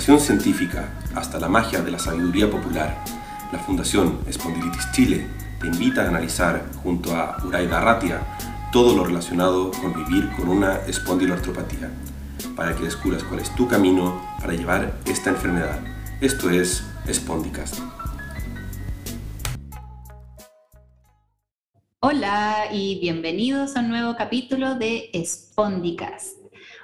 científica hasta la magia de la sabiduría popular, la Fundación Espondilitis Chile te invita a analizar junto a Uraida Ratia todo lo relacionado con vivir con una espondiloartropatía, para que descubras cuál es tu camino para llevar esta enfermedad. Esto es Spondicast. Hola y bienvenidos a un nuevo capítulo de Spondicast.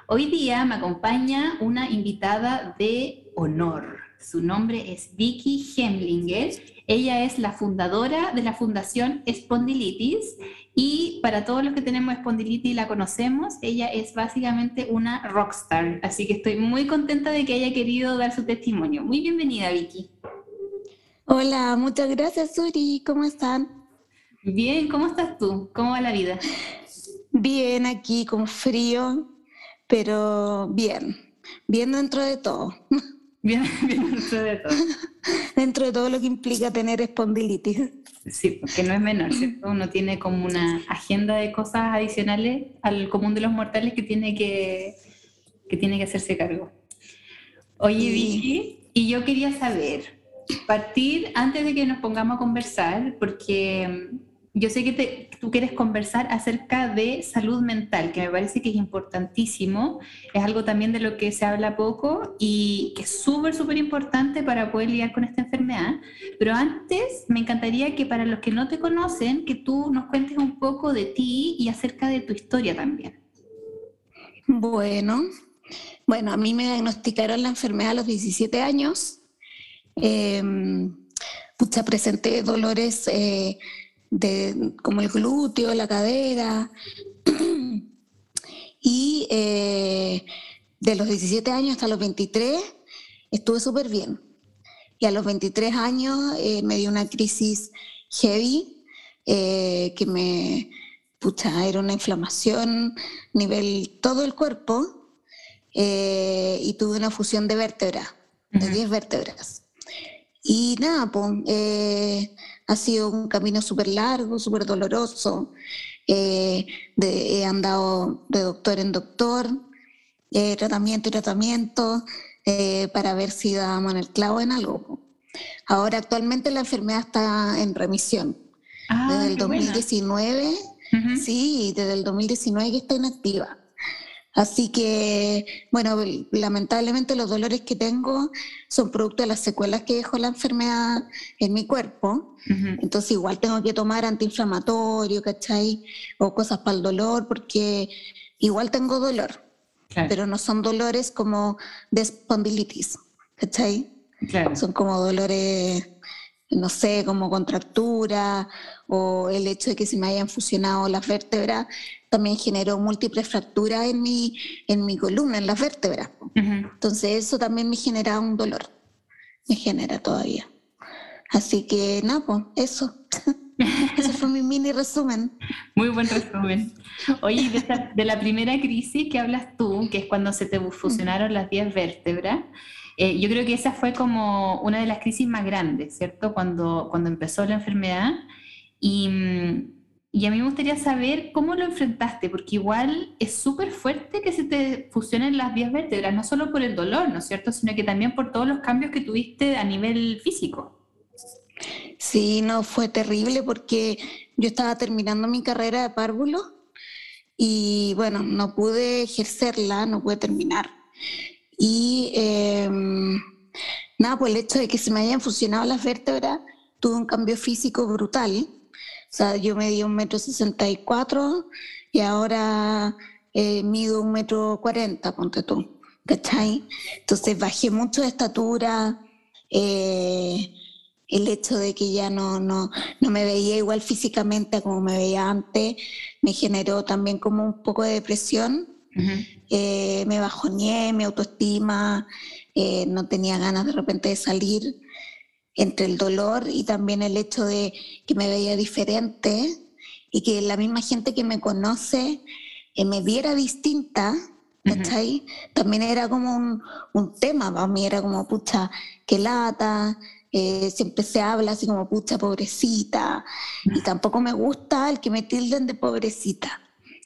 Hoy día me acompaña una invitada de honor. Su nombre es Vicky Hemlinger. Ella es la fundadora de la Fundación Espondilitis y para todos los que tenemos espondilitis y la conocemos, ella es básicamente una rockstar. Así que estoy muy contenta de que haya querido dar su testimonio. Muy bienvenida, Vicky. Hola, muchas gracias, Suri. ¿Cómo están? Bien, ¿cómo estás tú? ¿Cómo va la vida? Bien, aquí con frío, pero bien, bien dentro de todo. Bien, bien dentro de todo. dentro de todo lo que implica tener espondilitis. Sí, porque no es menor, ¿cierto? Uno tiene como una agenda de cosas adicionales al común de los mortales que tiene que, que, tiene que hacerse cargo. Oye, Vicky, y yo quería saber, partir antes de que nos pongamos a conversar, porque yo sé que tú quieres conversar acerca de salud mental, que me parece que es importantísimo, es algo también de lo que se habla poco y que es súper, súper importante para poder lidiar con esta enfermedad. Pero antes me encantaría que para los que no te conocen, que tú nos cuentes un poco de ti y acerca de tu historia también. Bueno, bueno, a mí me diagnosticaron la enfermedad a los 17 años. Eh, presenté dolores... de, como el glúteo, la cadera. y eh, de los 17 años hasta los 23 estuve súper bien. Y a los 23 años eh, me dio una crisis heavy eh, que me, pucha, era una inflamación nivel todo el cuerpo y tuve una fusión de vértebras, de 10 vértebras. Y nada, pues ha sido un camino súper largo, súper doloroso. Eh, he andado de doctor en doctor, eh, tratamiento y tratamiento, eh, para ver si dábamos en el clavo en algo. Ahora actualmente la enfermedad está en remisión. Ah, desde el 2019, sí, desde el 2019 que está inactiva. Así que, bueno, lamentablemente los dolores que tengo son producto de las secuelas que dejó la enfermedad en mi cuerpo. Entonces igual tengo que tomar antiinflamatorio, ¿cachai? O cosas para el dolor, porque igual tengo dolor, pero no son dolores como de espondilitis, ¿cachai? Son como dolores no sé, como contractura o el hecho de que se me hayan fusionado las vértebras, también generó múltiples fracturas en mi, en mi columna, en las vértebras. Entonces eso también me genera un dolor, me genera todavía. Así que nada, pues eso. Ese fue mi mini resumen. Muy buen resumen. Oye, de, de, la primera crisis que hablas tú, que es cuando se te fusionaron las 10 vértebras, eh, yo creo que esa fue como una de las crisis más grandes, ¿cierto? Cuando, cuando empezó la enfermedad. Y, y a mí me gustaría saber cómo lo enfrentaste, porque igual es súper fuerte que se te fusionen las vías vértebras, no solo por el dolor, ¿no es cierto? Sino que también por todos los cambios que tuviste a nivel físico. Sí, no, fue terrible porque yo estaba terminando mi carrera de párvulo y bueno, no pude ejercerla, no pude terminar. Y em, nada, pues el hecho de que se me hayan fusionado las vértebras, tuve un cambio físico brutal. O sea, yo medí un metro sesenta y cuatro y ahora eh, mido un metro cuarenta, ponte tú, ¿cachai? Entonces bajé mucho de estatura, eh, el hecho de que ya no, no, no me veía igual físicamente como me veía antes, me generó también como un poco de depresión. Eh, me bajoneé, mi autoestima, eh, no tenía ganas de repente de salir entre el dolor y también el hecho de que me veía diferente y que la misma gente que me conoce eh, me viera distinta, También era como un, un, tema para mí, era como, pucha, qué lata, siempre se habla así como, pucha, pobrecita, y tampoco me gusta el que me tilden de pobrecita.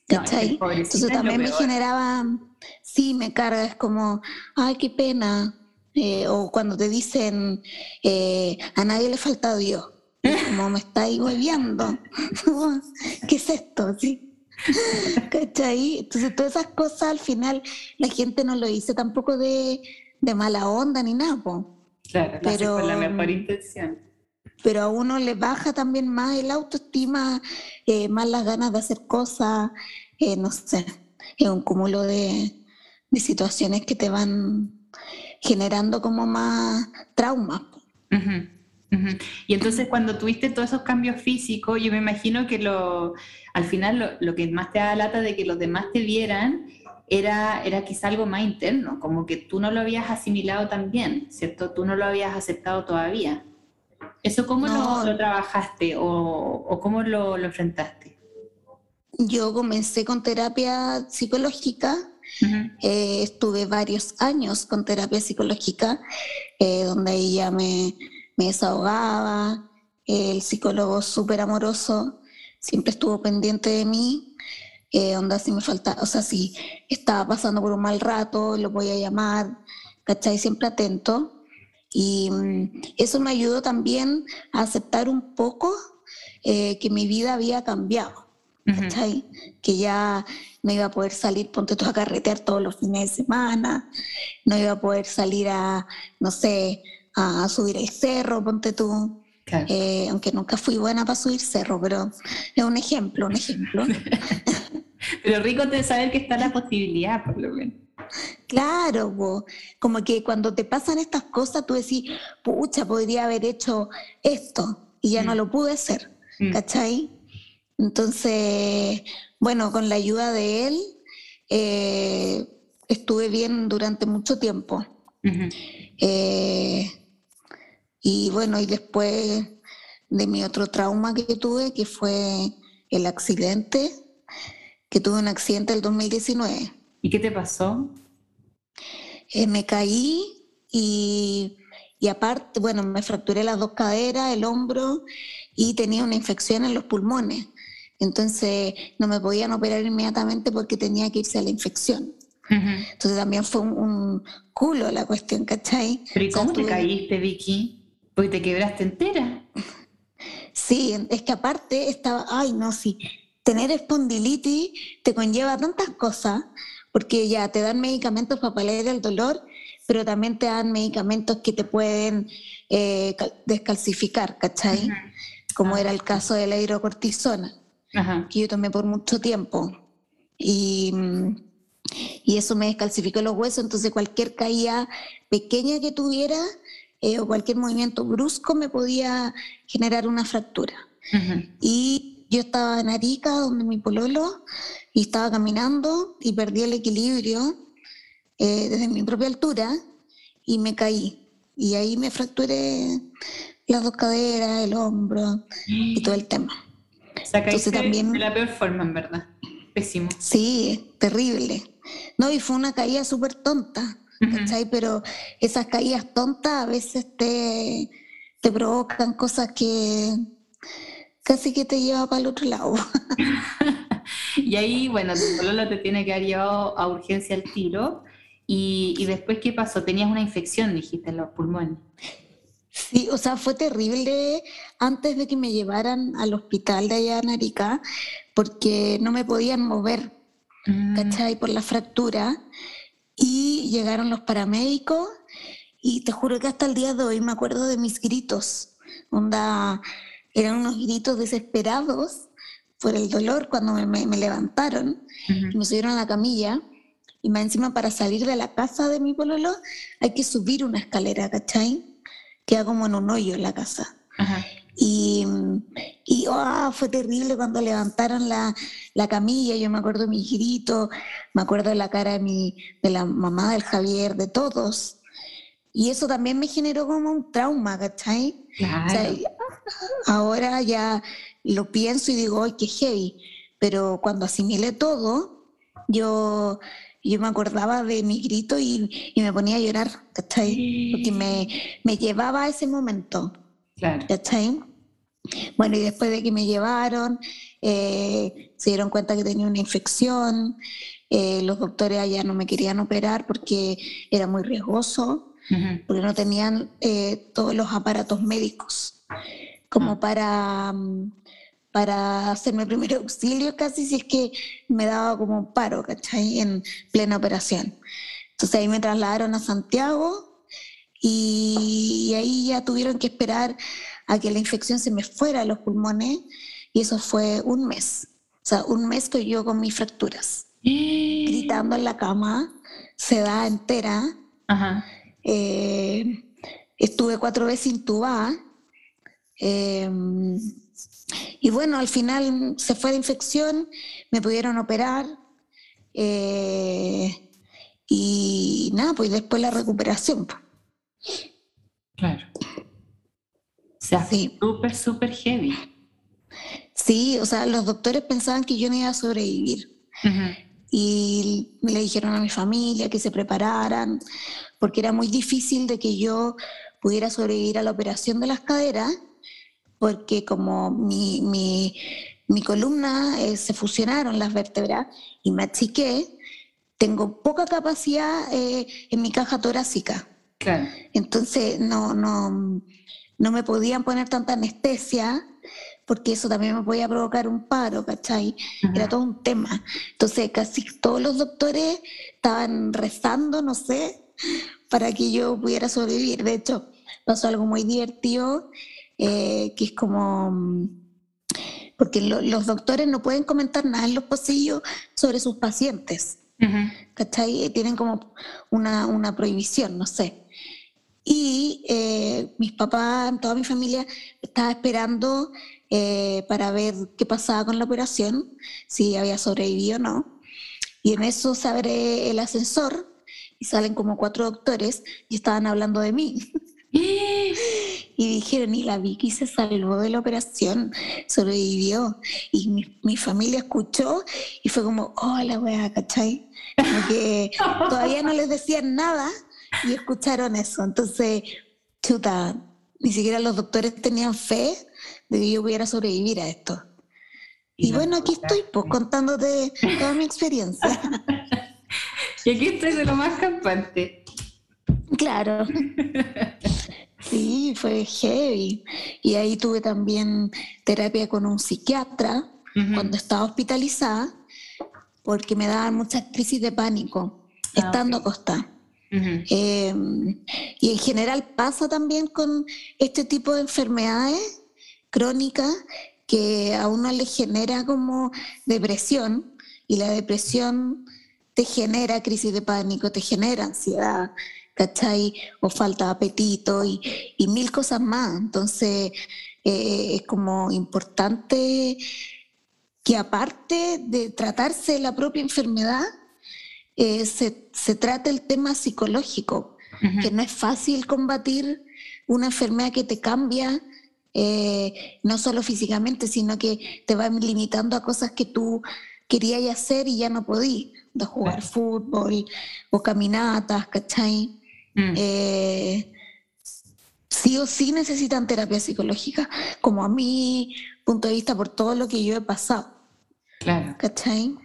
Entonces también me generaba, sí, me carga, es como, ay, qué pena, Eh, o cuando te dicen, eh, a nadie le falta Dios. Como me estáis hueviando. ¿Qué es esto? ¿Sí? ¿Cachai? Entonces, todas esas cosas al final la gente no lo dice tampoco de, de mala onda ni nada. Claro, pero con la mejor intención. Pero a uno le baja también más el autoestima, eh, más las ganas de hacer cosas, eh, no sé, es un cúmulo de, de, situaciones que te van generando como más traumas. Y entonces cuando tuviste todos esos cambios físicos, yo me imagino que lo, al final lo, que más te da lata de que los demás te vieran era, era quizá algo más interno, como que tú no lo habías asimilado tan bien, ¿cierto? Tú no lo habías aceptado todavía. ¿Eso cómo lo, trabajaste o, cómo lo, enfrentaste? Yo comencé con terapia psicológica, eh, estuve varios años con terapia psicológica, eh, donde ella me, me desahogaba, el psicólogo súper amoroso, siempre estuvo pendiente de mí, eh, onda si me falta, o sea, si estaba pasando por un mal rato, lo voy a llamar, ¿cachai? Siempre atento. Y mm, eso me ayudó también a aceptar un poco eh, que mi vida había cambiado, ¿cachai? Que ya no iba a poder salir, ponte tú a carretear todos los fines de semana, no iba a poder salir a, no sé, a subir el cerro, ponte tú. Eh, aunque nunca fui buena para subir cerro, pero es un ejemplo, un ejemplo. pero rico de saber que está la posibilidad, por lo menos. Claro, como que cuando te pasan estas cosas, tú decís, pucha, podría haber hecho esto y ya no mm. lo pude hacer, mm. ¿cachai? Entonces, bueno, con la ayuda de él, eh, estuve bien durante mucho tiempo. Y bueno, y después de mi otro trauma que tuve, que fue el accidente, que tuve un accidente el 2019. ¿Y qué te pasó? Eh, me caí y, y, aparte, bueno, me fracturé las dos caderas, el hombro y tenía una infección en los pulmones. Entonces no me podían operar inmediatamente porque tenía que irse a la infección. Entonces también fue un, culo la cuestión, ¿cachai? ¿Pero y cómo te caíste, Vicky? Porque te quebraste entera. Sí, es que aparte estaba, ay no, sí, tener espondilitis te conlleva tantas cosas, porque ya te dan medicamentos para paliar el dolor, pero también te dan medicamentos que te pueden eh, descalcificar, ¿cachai? Como era el caso de la hidrocortisona, que yo tomé por mucho tiempo. Y, y eso me descalcificó los huesos, entonces cualquier caída pequeña que tuviera eh, o cualquier movimiento brusco me podía generar una fractura. Y yo estaba en Arica, donde mi pololo, y estaba caminando y perdí el equilibrio eh, desde mi propia altura y me caí. Y ahí me fracturé las dos caderas, el hombro y todo el tema. Caíste también, de la peor forma, en verdad. Pésimo. Sí, terrible. No, y fue una caída súper tonta. Pero esas caídas tontas a veces te, te provocan cosas que casi que te lleva para el otro lado. y ahí, bueno, tu pololo te tiene que haber llevado a urgencia al tiro. Y, y, después, ¿qué pasó? Tenías una infección, dijiste, en los pulmones. Sí, o sea, fue terrible antes de que me llevaran al hospital de allá en Arica, porque no me podían mover, mm. ¿cachai? Por la fractura. Y llegaron los paramédicos y te juro que hasta el día de hoy me acuerdo de mis gritos. Onda, eran unos gritos desesperados por el dolor cuando me, levantaron y me subieron a la camilla. Y más encima para salir de la casa de mi pololo hay que subir una escalera, ¿cachai? Queda como en un hoyo en la casa. Y, y oh, fue terrible cuando levantaron la, la, camilla, yo me acuerdo de mi grito, me acuerdo de la cara de, mi, de la mamá del Javier, de todos. Y eso también me generó como un trauma, ¿cachai? ahora ya lo pienso y digo, ¡ay, qué heavy! Pero cuando asimilé todo, yo, yo me acordaba de mi grito y, y me ponía a llorar, ¿cachai? Porque me, me llevaba a ese momento. Claro. ¿Cachai? Bueno, y después de que me llevaron, eh, se dieron cuenta que tenía una infección. Eh, los doctores allá no me querían operar porque era muy riesgoso. porque no tenían eh, todos los aparatos médicos como ah. para, mm, para hacerme primer auxilio casi si es que me daba como un paro, ¿cachai? En plena operación. Entonces ahí me trasladaron a Santiago y, ahí ya tuvieron que esperar a que la infección se me fuera a los pulmones y eso fue un mes. O sea, un mes que yo con mis fracturas, gritando en la cama, se da entera. Eh, estuve cuatro veces intubada. Eh, y bueno, al final se fue de infección, me pudieron operar. Eh, y nada, pues después la recuperación. Claro. O sea, sí. súper, súper heavy. Sí, o sea, los doctores pensaban que yo no iba a sobrevivir. Y me le dijeron a mi familia que se prepararan, porque era muy difícil de que yo pudiera sobrevivir a la operación de las caderas, porque como mi, mi, columna eh, se fusionaron las vértebras y me achiqué, tengo poca capacidad eh, en mi caja torácica. Claro. Entonces no, no, no me podían poner tanta anestesia porque eso también me podía provocar un paro, ¿cachai? Era todo un tema. Entonces casi todos los doctores estaban rezando, no sé, para que yo pudiera sobrevivir. De hecho, pasó algo muy divertido, eh, que es como... Porque los doctores no pueden comentar nada en los pasillos sobre sus pacientes. ¿Cachai? Tienen como una, una prohibición, no sé. Y eh, mis papás, toda mi familia, estaba esperando eh, para ver qué pasaba con la operación, si había sobrevivido o no. Y en eso se abre el ascensor y salen como cuatro doctores y estaban hablando de mí. y dijeron, y la Vicky se salvó de la operación, sobrevivió. Y mi, mi familia escuchó y fue como, oh, la wea, ¿cachai? Porque todavía no les decían nada y escucharon eso. Entonces, chuta, ni siquiera los doctores tenían fe de que yo pudiera sobrevivir a esto. Y, bueno, aquí estoy, pues, contándote toda mi experiencia. y aquí estoy de lo más campante. Claro. Sí, fue heavy. Y ahí tuve también terapia con un psiquiatra cuando estaba hospitalizada, porque me daban muchas crisis de pánico ah, estando acostada. Em, y en general pasa también con este tipo de enfermedades crónicas que a uno le genera como depresión y la depresión te genera crisis de pánico, te genera ansiedad, ¿cachai? O falta de apetito y, mil cosas más. Entonces eh, es como importante que aparte de tratarse la propia enfermedad, eh, se, se trate el tema psicológico, que no es fácil combatir una enfermedad que te cambia, eh, no solo físicamente, sino que te va limitando a cosas que tú querías hacer y ya no podías, de jugar fútbol o caminatas, ¿cachai? Mm. Eh, sí o sí necesitan terapia psicológica, como a mi punto de vista por todo lo que yo he pasado. Claro. ¿Cachai?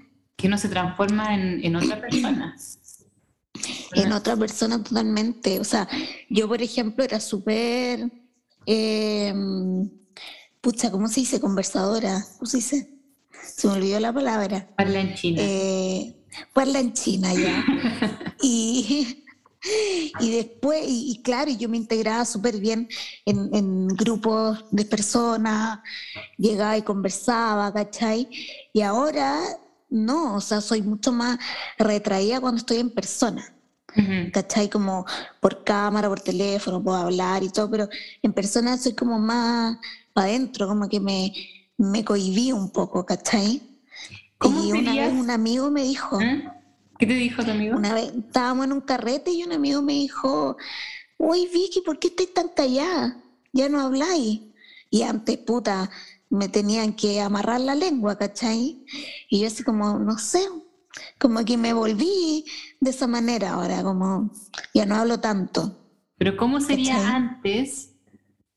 que uno se transforma en, otra persona. En otra persona totalmente. O sea, yo, por ejemplo, era súper. Em, pucha, ¿cómo se dice? Conversadora. ¿Cómo se dice? Se me olvidó la palabra. Parla en China. Eh, parla en China, ya. y, y después, y, claro, yo me integraba súper bien en, en, grupos de personas, llegaba y conversaba, ¿cachai? Y ahora no, o sea, soy mucho más retraída cuando estoy en persona. ¿Cachai? Como por cámara, por teléfono, puedo hablar y todo, pero en persona soy como más para adentro, como que me, me cohibí un poco, ¿cachai? y una vez un amigo me dijo. ¿Ah? ¿Qué te dijo tu amigo? Una vez estábamos en un carrete y un amigo me dijo: Uy, Vicky, ¿por qué estás tan callada? Ya no habláis. Y antes, puta, me tenían que amarrar la lengua, ¿cachai? Y yo así como, no sé, como que me volví de esa manera ahora, como ya no hablo tanto. Pero ¿cómo sería antes?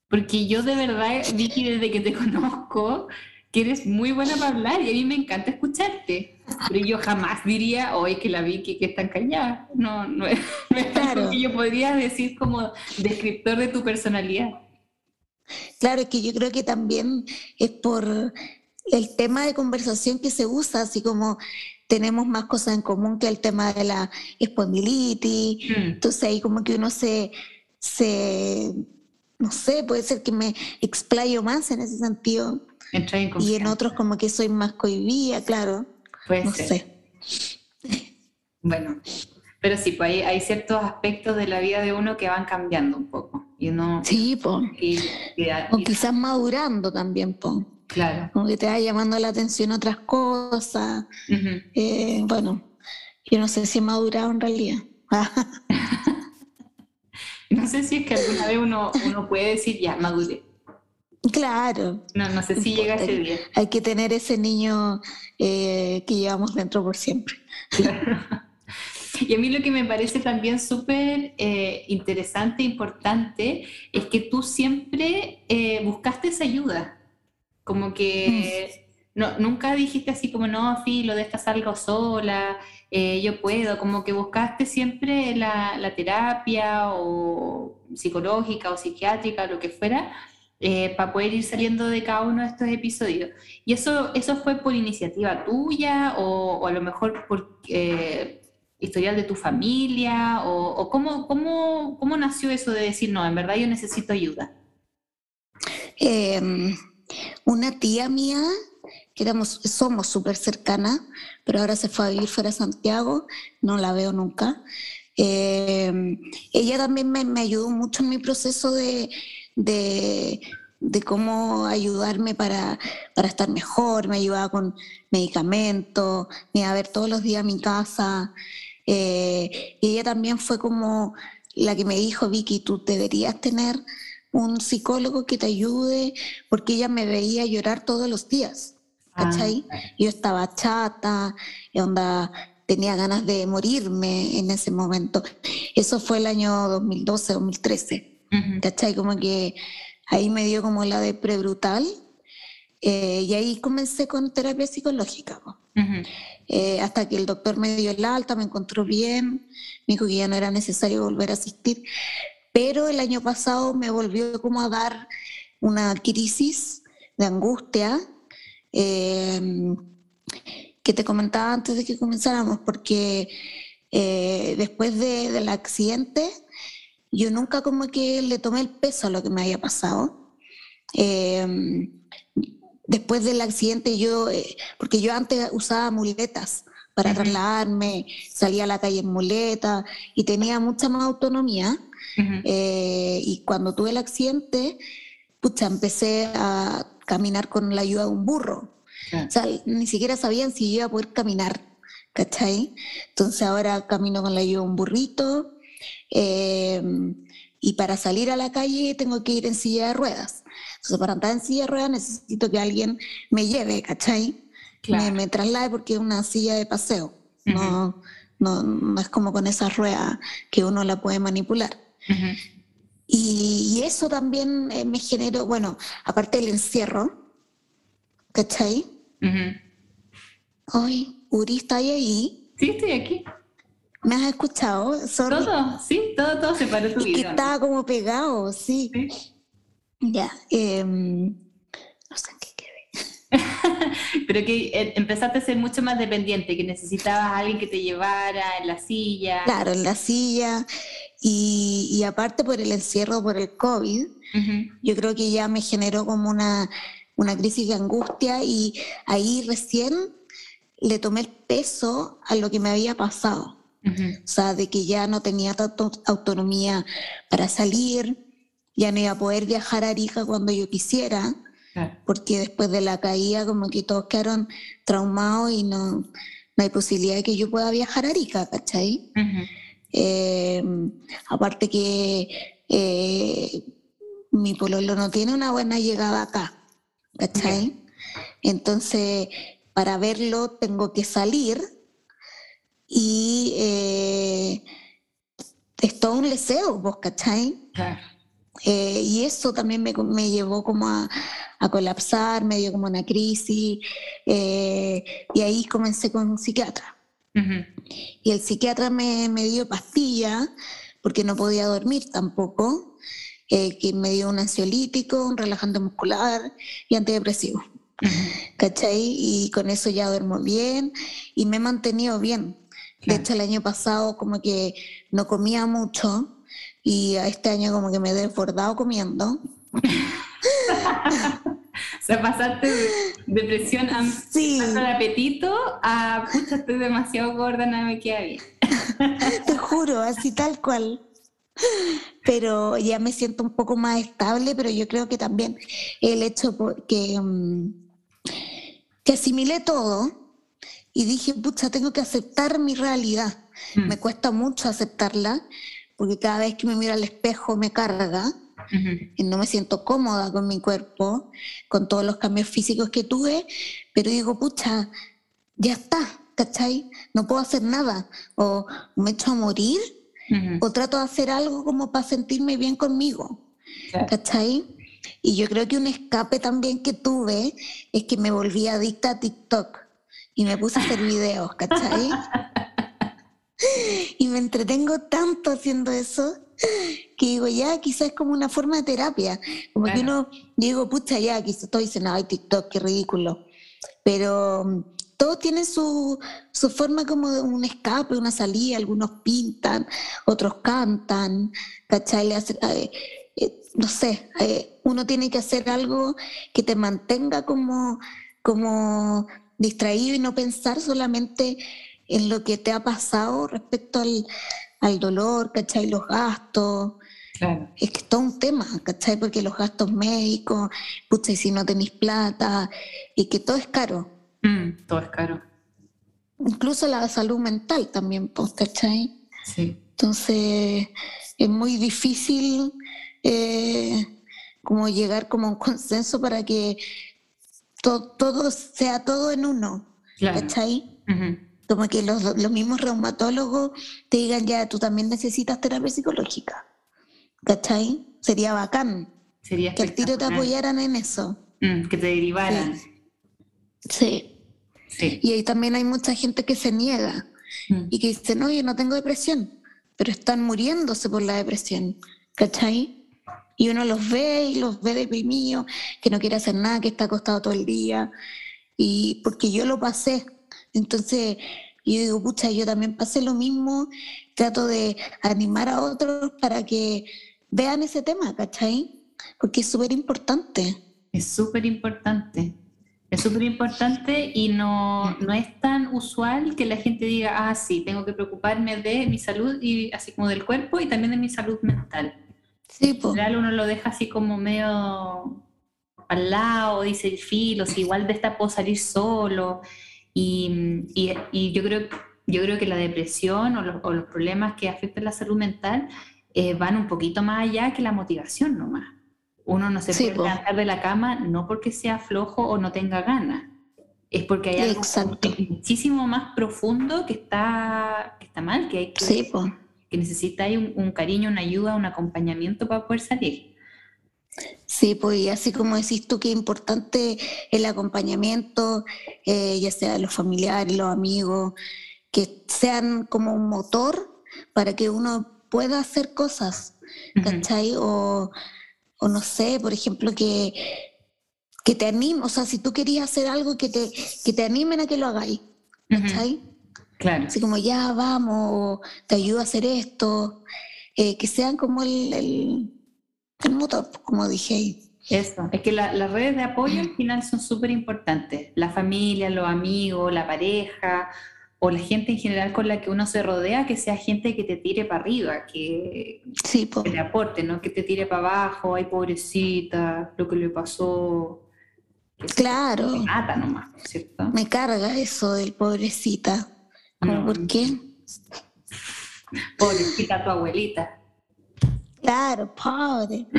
Porque yo de verdad, Vicky, desde que te conozco, que eres muy buena para hablar y a mí me encanta escucharte. Pero yo jamás diría, oye, que la vi que es tan callada. No, no es, algo que yo podría decir como descriptor de tu personalidad. Claro, es que yo creo que también es por el tema de conversación que se usa, así como tenemos más cosas en común que el tema de la espondilitis. Mm. Entonces ahí como que uno se, se, no sé, puede ser que me explayo más en ese sentido. y en otros como que soy más cohibida, claro. No sé. Bueno, pero sí, pues hay, ciertos aspectos de la vida de uno que van cambiando un poco. Y uno, sí, pues. o quizás madurando también, pues. Claro. Como que te va llamando la atención otras cosas. Eh, bueno, yo no sé si he madurado en realidad. no sé si es que alguna vez uno, uno puede decir, ya, madure. Claro. No, no sé si llega ese día. Hay que tener ese niño eh, que llevamos dentro por siempre. Y a mí lo que me parece también súper eh, interesante e importante es que tú siempre buscaste esa ayuda. Como que mm. no, nunca dijiste así como, no, filo, de esta salgo sola, eh, yo puedo, como que buscaste siempre la, terapia o psicológica o psiquiátrica, lo que fuera, eh, para poder ir saliendo de cada uno de estos episodios. ¿Y eso, eso fue por iniciativa tuya o, a lo mejor por eh, historial de tu familia? ¿O, cómo, cómo, cómo, nació eso de decir, no, en verdad yo necesito ayuda? Eh, una tía mía, que éramos, somos súper cercanas, pero ahora se fue a vivir fuera de Santiago, no la veo nunca. Eh, ella también me, ayudó mucho en mi proceso de, de, cómo ayudarme para, para, estar mejor, me ayudaba con medicamentos, me iba a ver todos los días a mi casa. Eh, y ella también fue como la que me dijo, Vicky, tú deberías tener un psicólogo que te ayude, porque ella me veía llorar todos los días, ¿cachai? Ah. Yo estaba chata, onda, tenía ganas de morirme en ese momento. Eso fue el año 2012, 2013, ¿cachai? Como que ahí me dio como la de brutal. Eh, y ahí comencé con terapia psicológica. Eh, hasta que el doctor me dio el alta, me encontró bien, me dijo que ya no era necesario volver a asistir. Pero el año pasado me volvió como a dar una crisis de angustia eh, que te comentaba antes de que comenzáramos, porque eh, después del accidente yo nunca como que le tomé el peso a lo que me había pasado. Eh, después del accidente yo, porque yo antes usaba muletas para trasladarme, salía a la calle en muleta y tenía mucha más autonomía. Eh, y cuando tuve el accidente, pucha, empecé a caminar con la ayuda de un burro. O sea, ni siquiera sabían si iba a poder caminar, ¿cachai? Entonces ahora camino con la ayuda de un burrito. Eh, y para salir a la calle tengo que ir en silla de ruedas. Entonces, para andar en silla de ruedas necesito que alguien me lleve, ¿cachai? Me, traslade porque es una silla de paseo. no, no, no, es como con esa rueda que uno la puede manipular y, eso también eh, me generó, bueno, aparte del encierro, ¿cachai? Hoy, Uri, ¿está ahí? Sí, estoy aquí. ¿Me has escuchado? Todo, sí, todo, todo se paró tu y Que estaba como pegado, sí. Ya, em, no sé qué Pero que eh, empezaste a ser mucho más dependiente, que necesitabas a alguien que te llevara en la silla. Claro, en la silla. Y, aparte por el encierro, por el COVID, yo creo que ya me generó como una, una crisis de angustia y ahí recién le tomé el peso a lo que me había pasado. O sea, de que ya no tenía tanta autonomía para salir, ya no iba a poder viajar a Arica cuando yo quisiera, porque después de la caída como que todos quedaron traumados y no, no hay posibilidad de que yo pueda viajar a Arica, ¿cachai? Eh, aparte que eh, mi pololo no tiene una buena llegada acá, ¿cachai? Entonces, para verlo tengo que salir y eh, es todo un deseo, vos, ¿cachai? Eh, y eso también me, me llevó como a, a, colapsar, me dio como una crisis. Eh, y ahí comencé con un psiquiatra. Uh -huh. Y el psiquiatra me, me dio pastillas porque no podía dormir tampoco, eh, que me dio un ansiolítico, un relajante muscular y antidepresivo. Uh -huh. ¿Cachai? Y con eso ya duermo bien y me he mantenido bien. De hecho, el año pasado como que no comía mucho y este año como que me he desbordado comiendo. o sea, pasaste de depresión a sí. el apetito a pucha, estoy demasiado gorda, nada me queda bien. Te juro, así tal cual. Pero ya me siento un poco más estable, pero yo creo que también el hecho que, que asimilé todo y dije, pucha, tengo que aceptar mi realidad. Mm. Me cuesta mucho aceptarla, porque cada vez que me miro al espejo me carga. Uh -huh. y no me siento cómoda con mi cuerpo, con todos los cambios físicos que tuve, pero digo, pucha, ya está, ¿cachai? No puedo hacer nada, o me echo a morir, uh -huh. o trato de hacer algo como para sentirme bien conmigo, claro. ¿cachai? Y yo creo que un escape también que tuve es que me volví adicta a TikTok y me puse a hacer videos, ¿cachai? y me entretengo tanto haciendo eso que digo, ya, quizás es como una forma de terapia. Como claro. que uno, digo, pucha, ya, quizás estoy diciendo, ay, TikTok, qué ridículo. Pero um, todos tienen su, su forma como de un escape, una salida. Algunos pintan, otros cantan, ¿cachai? Eh, eh, no sé, eh, uno tiene que hacer algo que te mantenga como, como distraído y no pensar solamente en lo que te ha pasado respecto al, al dolor, ¿cachai? Los gastos. Claro. Es que es todo un tema, ¿cachai? Porque los gastos médicos, pucha, y si no tenéis plata, y que todo es caro. Mm, todo es caro. Incluso la salud mental también, pues, ¿cachai? Sí. Entonces, es muy difícil eh, como llegar como a un consenso para que to todo sea todo en uno, claro. ¿cachai? Uh -huh como que los, los, mismos reumatólogos te digan ya, tú también necesitas terapia psicológica. ¿Cachai? Sería bacán. Sería que el tiro te apoyaran en eso. Mm, que te derivaran. Sí. sí. sí. Y ahí también hay mucha gente que se niega mm. y que dice, no, yo no tengo depresión, pero están muriéndose por la depresión. ¿Cachai? Y uno los ve y los ve deprimidos, que no quiere hacer nada, que está acostado todo el día. Y porque yo lo pasé, entonces, yo digo, pucha, yo también pasé lo mismo, trato de animar a otros para que vean ese tema, ¿cachai? Porque es súper importante. Es súper importante. Es súper importante y no, no es tan usual que la gente diga, ah, sí, tengo que preocuparme de mi salud, y así como del cuerpo y también de mi salud mental. Sí, pues. En general uno lo deja así como medio al lado, dice, filo, si igual de esta puedo salir solo. Y, y, y, yo, creo, yo creo que la depresión o los, o los problemas que afectan la salud mental eh, van un poquito más allá que la motivación nomás. Uno no se Sí, puede levantar de la cama no porque sea flojo o no tenga ganas, es porque hay algo Exacto. muchísimo más profundo que está, que está mal, que, hay que, Sí. Que necesita ahí un, un cariño, una ayuda, un acompañamiento para poder salir. Sí, pues así como decís tú que es importante el acompañamiento, eh, ya sea de los familiares, los amigos, que sean como un motor para que uno pueda hacer cosas. ¿cachai? O, o no sé, por ejemplo, que, que te animen, o sea, si tú querías hacer algo, que te, que te animen a que lo hagáis. ¿cachai? Claro. Así como ya vamos, te ayudo a hacer esto, eh, que sean como el, el, el motor, como dije. Eso, es que la- las redes de apoyo al final son súper importantes. La familia, los amigos, la pareja o la gente en general con la que uno se rodea, que sea gente que te tire para arriba, que, Sí, que te aporte, no que te tire para abajo, ay pobrecita, lo que le pasó. Que Claro. te mata nomás, ¿cierto? Me carga eso del pobrecita. Como. ¿Por qué? Pobrecita tu abuelita. Claro, pobre.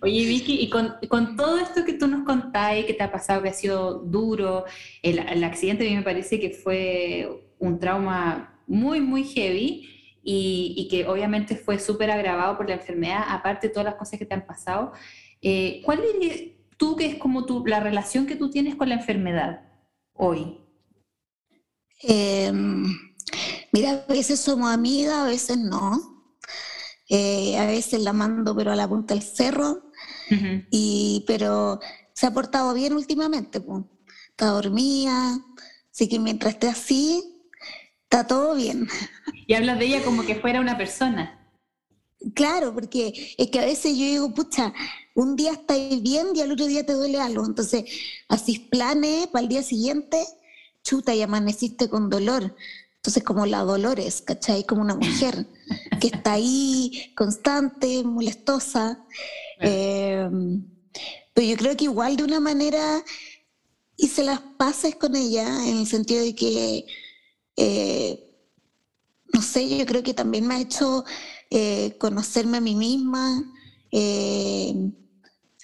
Oye, Vicky, y con, con todo esto que tú nos contáis, que te ha pasado, que ha sido duro, el, el accidente a mí me parece que fue un trauma muy, muy heavy. y, que obviamente fue súper agravado por la enfermedad, aparte de todas las cosas que te han pasado. Eh, ¿Cuál es tú que es como tu, la relación que tú tienes con la enfermedad hoy? Em, mira, a veces somos amigas, a veces no. Eh, a veces la mando pero a la punta del cerro, y, pero se ha portado bien últimamente. Pues. Está dormida, así que mientras esté así, está todo bien. Y hablas de ella como que fuera una persona. Claro, porque es que a veces yo digo, pucha, un día estás bien y al otro día te duele algo. Entonces, así planes para el día siguiente, chuta, y amaneciste con dolor. Entonces, como la Dolores, ¿cachai? Como una mujer que está ahí constante, molestosa. Eh, pero yo creo que igual de una manera hice las paces con ella, en el sentido de que, eh, no sé, yo creo que también me ha hecho eh, conocerme a mí misma,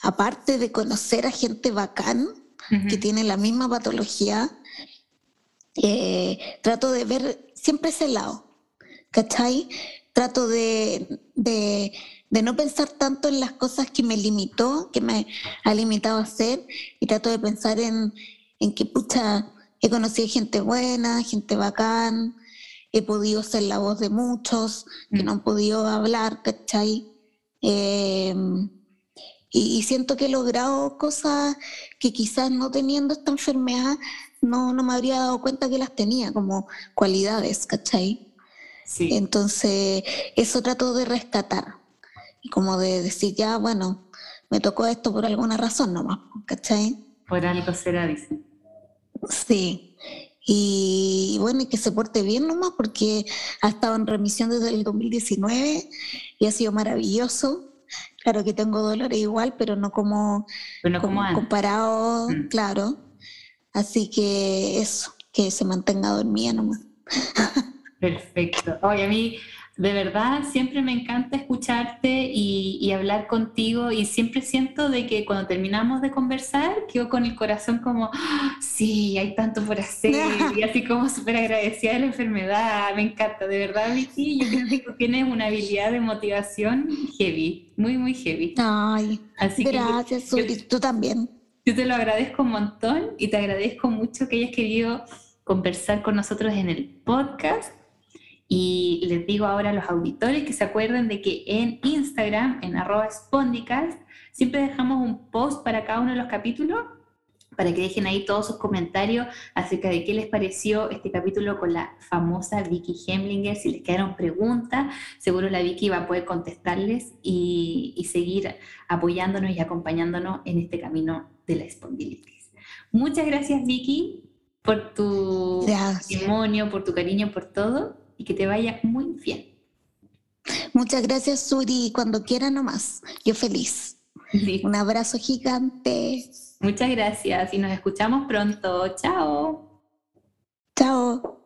aparte de conocer a gente bacán que tiene la misma patología, eh, trato de ver siempre ese lado, ¿cachai? Trato de, de, no pensar tanto en las cosas que me limitó, que me ha limitado a hacer, y trato de pensar en, en que, pucha, he conocido gente buena, gente bacán, he podido ser la voz de muchos que mm. no han podido hablar, ¿cachai? Em, y, siento que he logrado cosas que quizás no teniendo esta enfermedad no, no me habría dado cuenta que las tenía como cualidades, ¿cachai? Sí. Entonces, eso trato de rescatar. Y como de decir, ya, bueno, me tocó esto por alguna razón nomás, ¿cachai? Por algo será, dice. Sí. Y, bueno, y que se porte bien nomás, porque ha estado en remisión desde el 2019 y ha sido maravilloso. Claro que tengo dolores igual, pero no como, como, comparado, mm. claro. Así que eso, que se mantenga dormida nomás. Perfecto. Oye, a mí de verdad siempre me encanta escucharte y, hablar contigo y siempre siento de que cuando terminamos de conversar quedo con el corazón como, ¡Ah! sí, hay tanto por hacer y así como súper agradecida de la enfermedad. Me encanta, de verdad, Vicky, yo creo que tienes una habilidad de motivación heavy, muy, muy heavy. Ay, así gracias, que, tú también. Yo te lo agradezco un montón y te agradezco mucho que hayas querido conversar con nosotros en el podcast. Y les digo ahora a los auditores que se acuerden de que en Instagram, en arroba spondicast, siempre dejamos un post para cada uno de los capítulos para que dejen ahí todos sus comentarios acerca de qué les pareció este capítulo con la famosa Vicky Hemlinger. Si les quedaron preguntas, seguro la Vicky va a poder contestarles y, y seguir apoyándonos y acompañándonos en este camino de la espondilitis. Muchas gracias, Vicky, por tu testimonio, por tu cariño, por todo y que te vaya muy bien. Muchas gracias, Suri. Cuando quiera nomás. Yo feliz. Un abrazo gigante. Muchas gracias y nos escuchamos pronto. Chao. Chao.